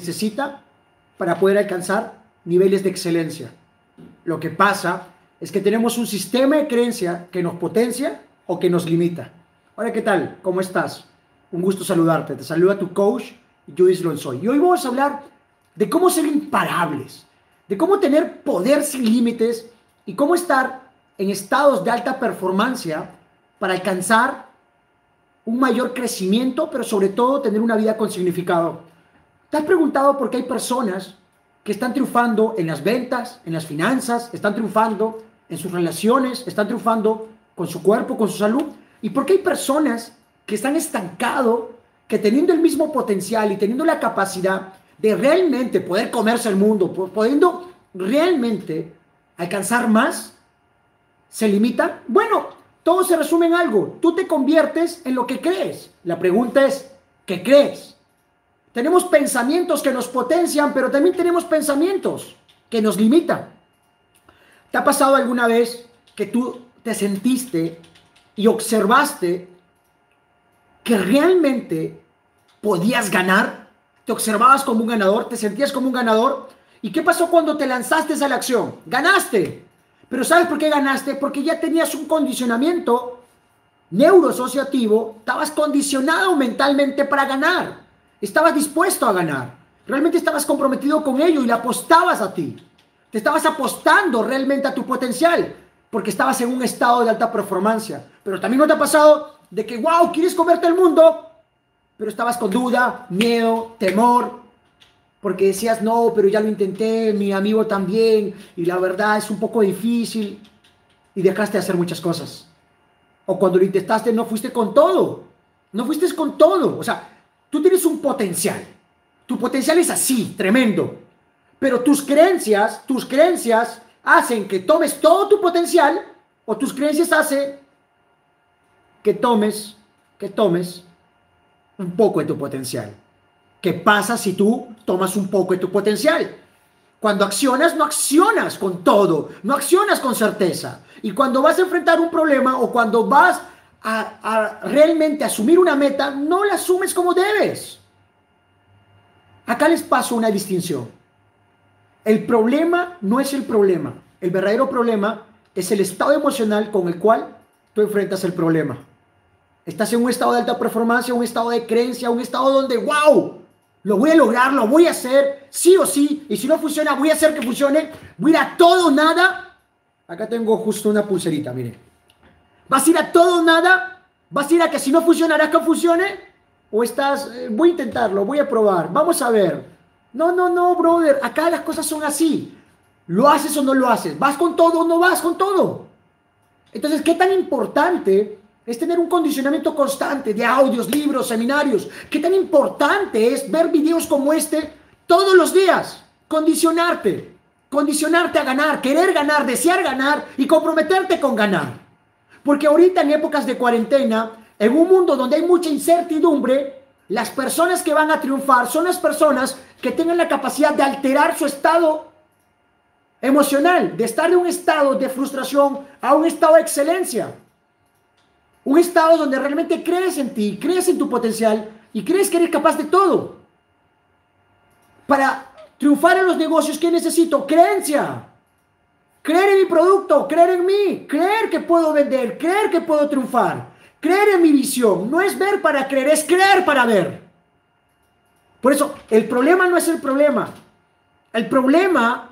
necesita para poder alcanzar niveles de excelencia. Lo que pasa es que tenemos un sistema de creencia que nos potencia o que nos limita. Hola, ¿qué tal? ¿Cómo estás? Un gusto saludarte. Te saluda tu coach, Judith Lonsoy. Y hoy vamos a hablar de cómo ser imparables, de cómo tener poder sin límites y cómo estar en estados de alta performance para alcanzar un mayor crecimiento, pero sobre todo tener una vida con significado. ¿Te has preguntado por qué hay personas que están triunfando en las ventas, en las finanzas, están triunfando en sus relaciones, están triunfando con su cuerpo, con su salud? ¿Y por qué hay personas que están estancados, que teniendo el mismo potencial y teniendo la capacidad de realmente poder comerse el mundo, pudiendo realmente alcanzar más, se limitan? Bueno, todo se resume en algo. Tú te conviertes en lo que crees. La pregunta es, ¿qué crees? Tenemos pensamientos que nos potencian, pero también tenemos pensamientos que nos limitan. ¿Te ha pasado alguna vez que tú te sentiste y observaste que realmente podías ganar? ¿Te observabas como un ganador? ¿Te sentías como un ganador? ¿Y qué pasó cuando te lanzaste a la acción? Ganaste. Pero ¿sabes por qué ganaste? Porque ya tenías un condicionamiento neurosociativo, estabas condicionado mentalmente para ganar. Estabas dispuesto a ganar. Realmente estabas comprometido con ello y le apostabas a ti. Te estabas apostando realmente a tu potencial porque estabas en un estado de alta performance. Pero también no te ha pasado de que, wow, quieres comerte el mundo, pero estabas con duda, miedo, temor, porque decías, no, pero ya lo intenté, mi amigo también, y la verdad es un poco difícil, y dejaste de hacer muchas cosas. O cuando lo intentaste, no fuiste con todo, no fuiste con todo. O sea, Tú tienes un potencial. Tu potencial es así, tremendo. Pero tus creencias, tus creencias hacen que tomes todo tu potencial o tus creencias hacen que tomes, que tomes un poco de tu potencial. ¿Qué pasa si tú tomas un poco de tu potencial? Cuando accionas, no accionas con todo, no accionas con certeza. Y cuando vas a enfrentar un problema o cuando vas a, realmente asumir una meta, no la asumes como debes. Acá les paso una distinción. El problema no es el problema. El verdadero problema es el estado emocional con el cual tú enfrentas el problema. Estás en un estado de alta performance, un estado de creencia, un estado donde, wow, lo voy a lograr, lo voy a hacer, sí o sí, y si no funciona, voy a hacer que funcione, voy a todo nada. Acá tengo justo una pulserita, miren. ¿Vas a ir a todo o nada? ¿Vas a ir a que si no funcionará que funcione? ¿O estás, eh, voy a intentarlo, voy a probar, vamos a ver? No, no, no, brother, acá las cosas son así. ¿Lo haces o no lo haces? ¿Vas con todo o no vas con todo? Entonces, ¿qué tan importante es tener un condicionamiento constante de audios, libros, seminarios? ¿Qué tan importante es ver videos como este todos los días? Condicionarte, condicionarte a ganar, querer ganar, desear ganar y comprometerte con ganar. Porque ahorita en épocas de cuarentena, en un mundo donde hay mucha incertidumbre, las personas que van a triunfar son las personas que tengan la capacidad de alterar su estado emocional, de estar de un estado de frustración a un estado de excelencia. Un estado donde realmente crees en ti, crees en tu potencial y crees que eres capaz de todo. Para triunfar en los negocios, ¿qué necesito? Creencia. Creer en mi producto, creer en mí, creer que puedo vender, creer que puedo triunfar, creer en mi visión. No es ver para creer, es creer para ver. Por eso, el problema no es el problema. El problema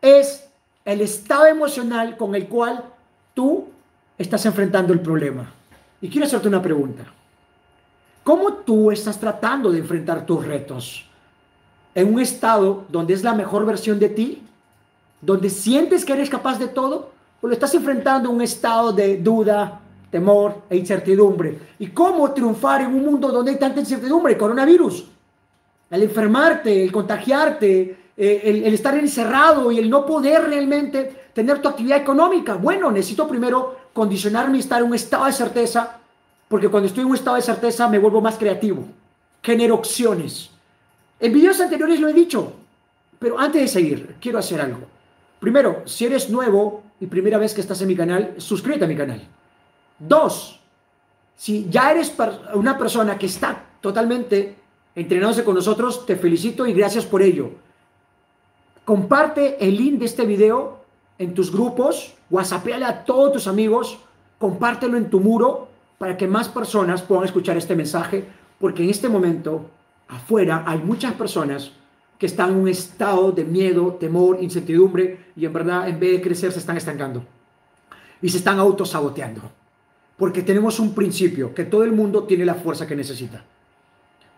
es el estado emocional con el cual tú estás enfrentando el problema. Y quiero hacerte una pregunta. ¿Cómo tú estás tratando de enfrentar tus retos? ¿En un estado donde es la mejor versión de ti? Donde sientes que eres capaz de todo, o lo estás enfrentando a un estado de duda, temor e incertidumbre. ¿Y cómo triunfar en un mundo donde hay tanta incertidumbre? Coronavirus. El enfermarte, el contagiarte, eh, el, estar encerrado y el no poder realmente tener tu actividad económica. Bueno, necesito primero condicionarme y estar en un estado de certeza, porque cuando estoy en un estado de certeza me vuelvo más creativo, genero opciones. En videos anteriores lo he dicho, pero antes de seguir, quiero hacer algo. Primero, si eres nuevo y primera vez que estás en mi canal, suscríbete a mi canal. Dos, si ya eres una persona que está totalmente entrenándose con nosotros, te felicito y gracias por ello. Comparte el link de este video en tus grupos, whatsappéale a todos tus amigos, compártelo en tu muro para que más personas puedan escuchar este mensaje, porque en este momento afuera hay muchas personas que están en un estado de miedo, temor, incertidumbre y en verdad en vez de crecer se están estancando y se están autosaboteando. Porque tenemos un principio, que todo el mundo tiene la fuerza que necesita.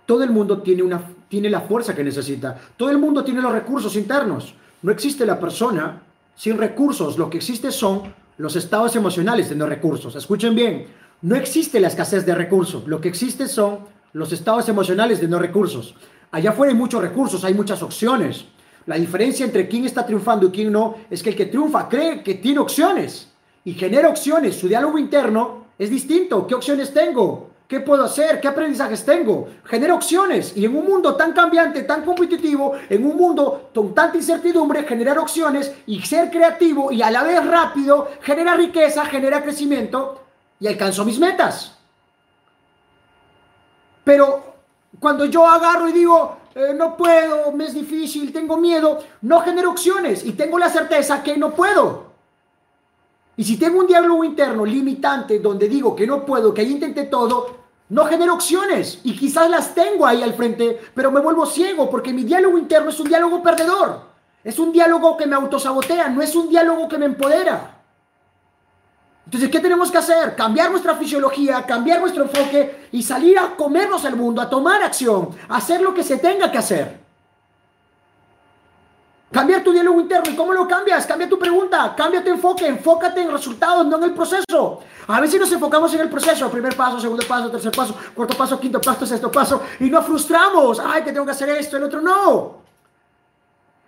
Todo el mundo tiene, una, tiene la fuerza que necesita. Todo el mundo tiene los recursos internos. No existe la persona sin recursos. Lo que existe son los estados emocionales de no recursos. Escuchen bien, no existe la escasez de recursos. Lo que existe son los estados emocionales de no recursos. Allá afuera hay muchos recursos, hay muchas opciones. La diferencia entre quién está triunfando y quién no es que el que triunfa cree que tiene opciones y genera opciones. Su diálogo interno es distinto. ¿Qué opciones tengo? ¿Qué puedo hacer? ¿Qué aprendizajes tengo? Genera opciones. Y en un mundo tan cambiante, tan competitivo, en un mundo con tanta incertidumbre, generar opciones y ser creativo y a la vez rápido, genera riqueza, genera crecimiento y alcanzo mis metas. Pero cuando yo agarro y digo, eh, no puedo, me es difícil, tengo miedo, no genero opciones y tengo la certeza que no puedo. Y si tengo un diálogo interno limitante donde digo que no puedo, que ahí intenté todo, no genero opciones y quizás las tengo ahí al frente, pero me vuelvo ciego porque mi diálogo interno es un diálogo perdedor. Es un diálogo que me autosabotea, no es un diálogo que me empodera. Entonces, ¿qué tenemos que hacer? Cambiar nuestra fisiología, cambiar nuestro enfoque y salir a comernos el mundo, a tomar acción, a hacer lo que se tenga que hacer. Cambiar tu diálogo interno. ¿Y cómo lo cambias? Cambia tu pregunta, cambia tu enfoque, enfócate en resultados, no en el proceso. A veces nos enfocamos en el proceso, primer paso, segundo paso, tercer paso, cuarto paso, quinto paso, sexto paso, y nos frustramos. Ay, que tengo que hacer esto, el otro no.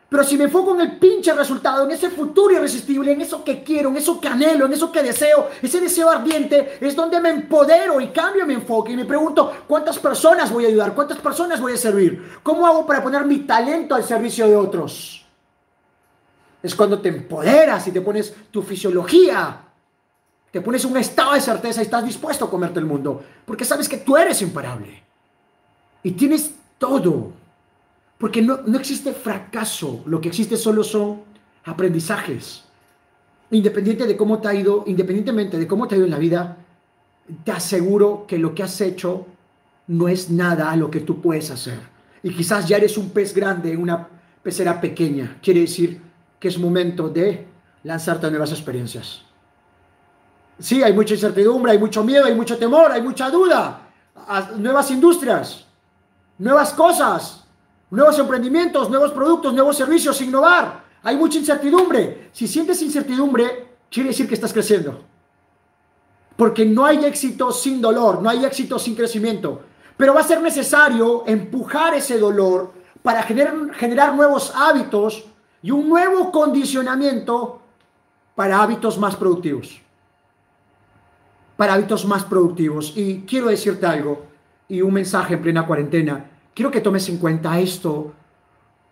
Pero si me enfoco en el pinche resultado, en ese futuro irresistible, en eso que quiero, en eso que anhelo, en eso que deseo, ese deseo ardiente, es donde me empodero y cambio mi enfoque y me pregunto, ¿cuántas personas voy a ayudar? ¿Cuántas personas voy a servir? ¿Cómo hago para poner mi talento al servicio de otros? Es cuando te empoderas y te pones tu fisiología, te pones un estado de certeza y estás dispuesto a comerte el mundo, porque sabes que tú eres imparable y tienes todo, porque no, no existe fracaso, lo que existe solo son aprendizajes. Independiente de cómo te ha ido, independientemente de cómo te ha ido en la vida, te aseguro que lo que has hecho no es nada a lo que tú puedes hacer. Y quizás ya eres un pez grande en una pecera pequeña. Quiere decir que es momento de lanzarte a nuevas experiencias. Sí, hay mucha incertidumbre, hay mucho miedo, hay mucho temor, hay mucha duda. nuevas industrias, nuevas cosas, nuevos emprendimientos, nuevos productos, nuevos servicios, innovar. Hay mucha incertidumbre. Si sientes incertidumbre, quiere decir que estás creciendo. Porque no hay éxito sin dolor, no hay éxito sin crecimiento. Pero va a ser necesario empujar ese dolor para generar, nuevos hábitos y un nuevo condicionamiento para hábitos más productivos. Para hábitos más productivos. Y quiero decirte algo y un mensaje en plena cuarentena. Quiero que tomes en cuenta esto.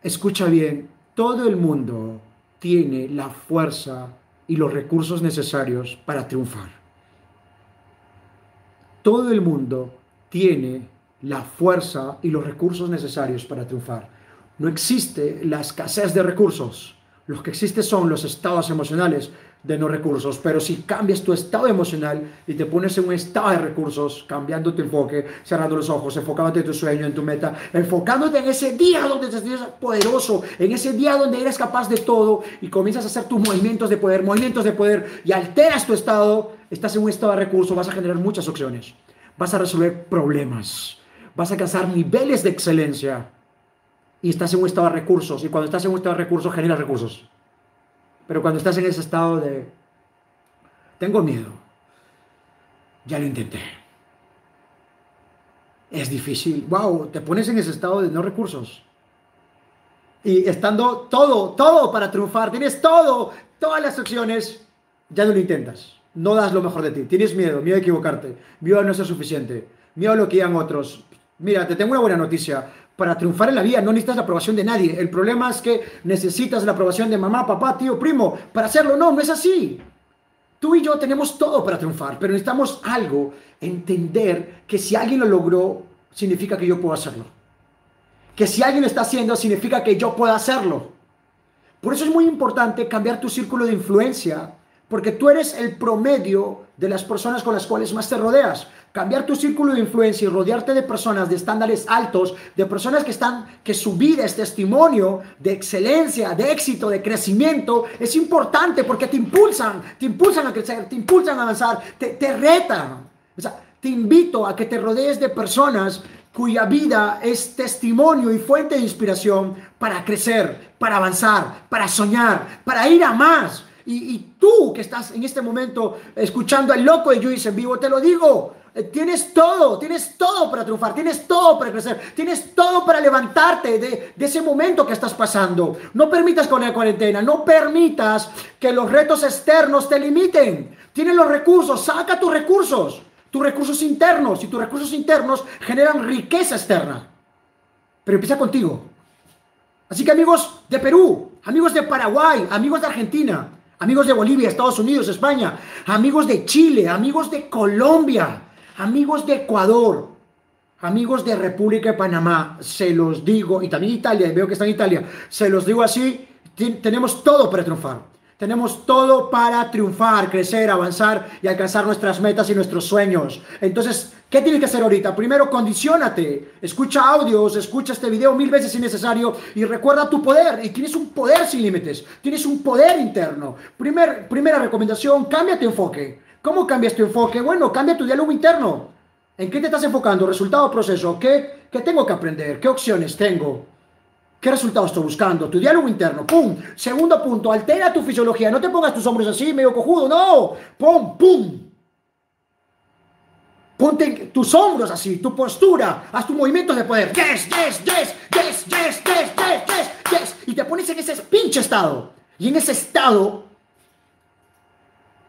Escucha bien, todo el mundo tiene la fuerza y los recursos necesarios para triunfar. Todo el mundo tiene la fuerza y los recursos necesarios para triunfar. No existe la escasez de recursos. Lo que existe son los estados emocionales de no recursos. Pero si cambias tu estado emocional y te pones en un estado de recursos, cambiando tu enfoque, cerrando los ojos, enfocándote en tu sueño, en tu meta, enfocándote en ese día donde te sientes poderoso, en ese día donde eres capaz de todo y comienzas a hacer tus movimientos de poder, movimientos de poder y alteras tu estado, estás en un estado de recursos, vas a generar muchas opciones, vas a resolver problemas, vas a alcanzar niveles de excelencia y estás en un estado de recursos. Y cuando estás en un estado de recursos, generas recursos. Pero cuando estás en ese estado de, tengo miedo, ya lo intenté. Es difícil. Wow, te pones en ese estado de no recursos. Y estando todo, todo para triunfar, tienes todo, todas las opciones, ya no lo intentas. No das lo mejor de ti. Tienes miedo, miedo a equivocarte, miedo a no ser suficiente, miedo a lo que digan otros. Mira, te tengo una buena noticia para triunfar en la vida no necesitas la aprobación de nadie. El problema es que necesitas la aprobación de mamá, papá, tío, primo para hacerlo. No, no es así. Tú y yo tenemos todo para triunfar, pero necesitamos algo, entender que si alguien lo logró, significa que yo puedo hacerlo. que si alguien lo está haciendo significa que yo puedo hacerlo. Por eso es muy importante cambiar tu círculo de influencia, porque tú eres el promedio de las personas con las cuales más te rodeas. Cambiar tu círculo de influencia y rodearte de personas de estándares altos, de personas que están, que su vida es testimonio de excelencia, de éxito, de crecimiento, es importante porque te impulsan, te impulsan a crecer, te impulsan a avanzar, te, te retan. O sea, te invito a que te rodees de personas cuya vida es testimonio y fuente de inspiración para crecer, para avanzar, para soñar, para ir a más. Y, tú que estás en este momento escuchando al loco de Luis en vivo, te lo digo, tienes todo, tienes todo para triunfar, tienes todo para crecer, tienes todo para levantarte de, ese momento que estás pasando. No permitas con la cuarentena, no permitas que los retos externos te limiten. Tienes los recursos, saca tus recursos tus recursos internos y tus recursos internos generan riqueza externa. Pero empieza contigo. Así que amigos de Perú, amigos de Paraguay, amigos de Argentina, amigos de Bolivia, Estados Unidos, España, amigos de Chile, amigos de Colombia, amigos de Ecuador, amigos de República de Panamá, se los digo, y también Italia, veo que está en Italia, se los digo así, tenemos todo para triunfar. Tenemos todo para triunfar, crecer, avanzar y alcanzar nuestras metas y nuestros sueños. Entonces, ¿qué tienes que hacer ahorita? Primero, condicionate. Escucha audios, escucha este video mil veces si necesario y recuerda tu poder. Y tienes un poder sin límites. Tienes un poder interno. Primer, primera recomendación, cambia tu enfoque. ¿Cómo cambias tu enfoque? Bueno, cambia tu diálogo interno. ¿En qué te estás enfocando? ¿Resultado o proceso? ¿Qué, ¿Qué tengo que aprender? ¿Qué opciones tengo? ¿Qué resultado estoy buscando? Tu diálogo interno. ¡Pum! Segundo punto, altera tu fisiología. No te pongas tus hombros así, medio cojudo. No. ¡Pum! ¡Pum! Ponte tus hombros así, tu postura. Haz tus movimientos de poder. Yes, yes, yes, yes, yes, yes, yes, yes, yes. Y te pones en ese pinche estado. Y en ese estado,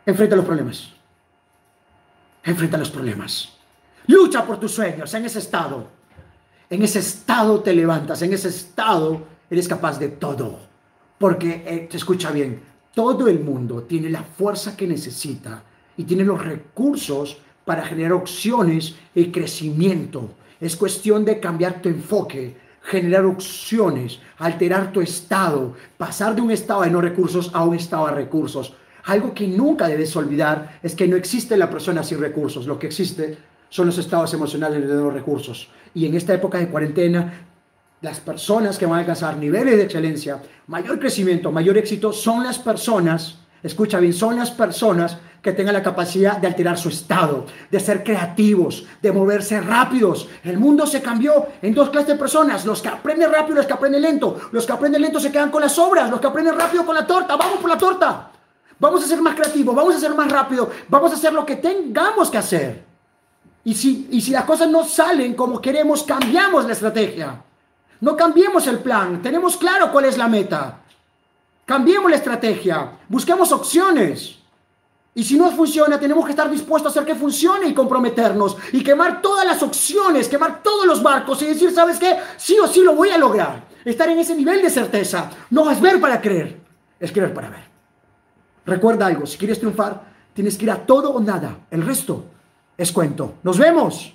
enfrenta los problemas. Enfrenta los problemas. Lucha por tus sueños en ese estado. En ese estado te levantas, en ese estado eres capaz de todo. Porque, eh, te escucha bien, todo el mundo tiene la fuerza que necesita y tiene los recursos para generar opciones y crecimiento. Es cuestión de cambiar tu enfoque, generar opciones, alterar tu estado, pasar de un estado de no recursos a un estado de recursos. Algo que nunca debes olvidar es que no existe la persona sin recursos, lo que existe son los estados emocionales de los recursos. Y en esta época de cuarentena, las personas que van a alcanzar niveles de excelencia, mayor crecimiento, mayor éxito, son las personas, escucha bien, son las personas que tengan la capacidad de alterar su estado, de ser creativos, de moverse rápidos. El mundo se cambió en dos clases de personas, los que aprenden rápido y los que aprenden lento. Los que aprenden lento se quedan con las obras, los que aprenden rápido con la torta, vamos por la torta. Vamos a ser más creativos, vamos a ser más rápido, vamos a hacer lo que tengamos que hacer. Y si, y si las cosas no salen como queremos, cambiamos la estrategia. No cambiemos el plan. Tenemos claro cuál es la meta. Cambiemos la estrategia. Busquemos opciones. Y si no funciona, tenemos que estar dispuestos a hacer que funcione y comprometernos. Y quemar todas las opciones, quemar todos los barcos y decir, ¿sabes qué? Sí o sí lo voy a lograr. Estar en ese nivel de certeza. No es ver para creer, es creer para ver. Recuerda algo, si quieres triunfar, tienes que ir a todo o nada. El resto es cuento. Nos vemos.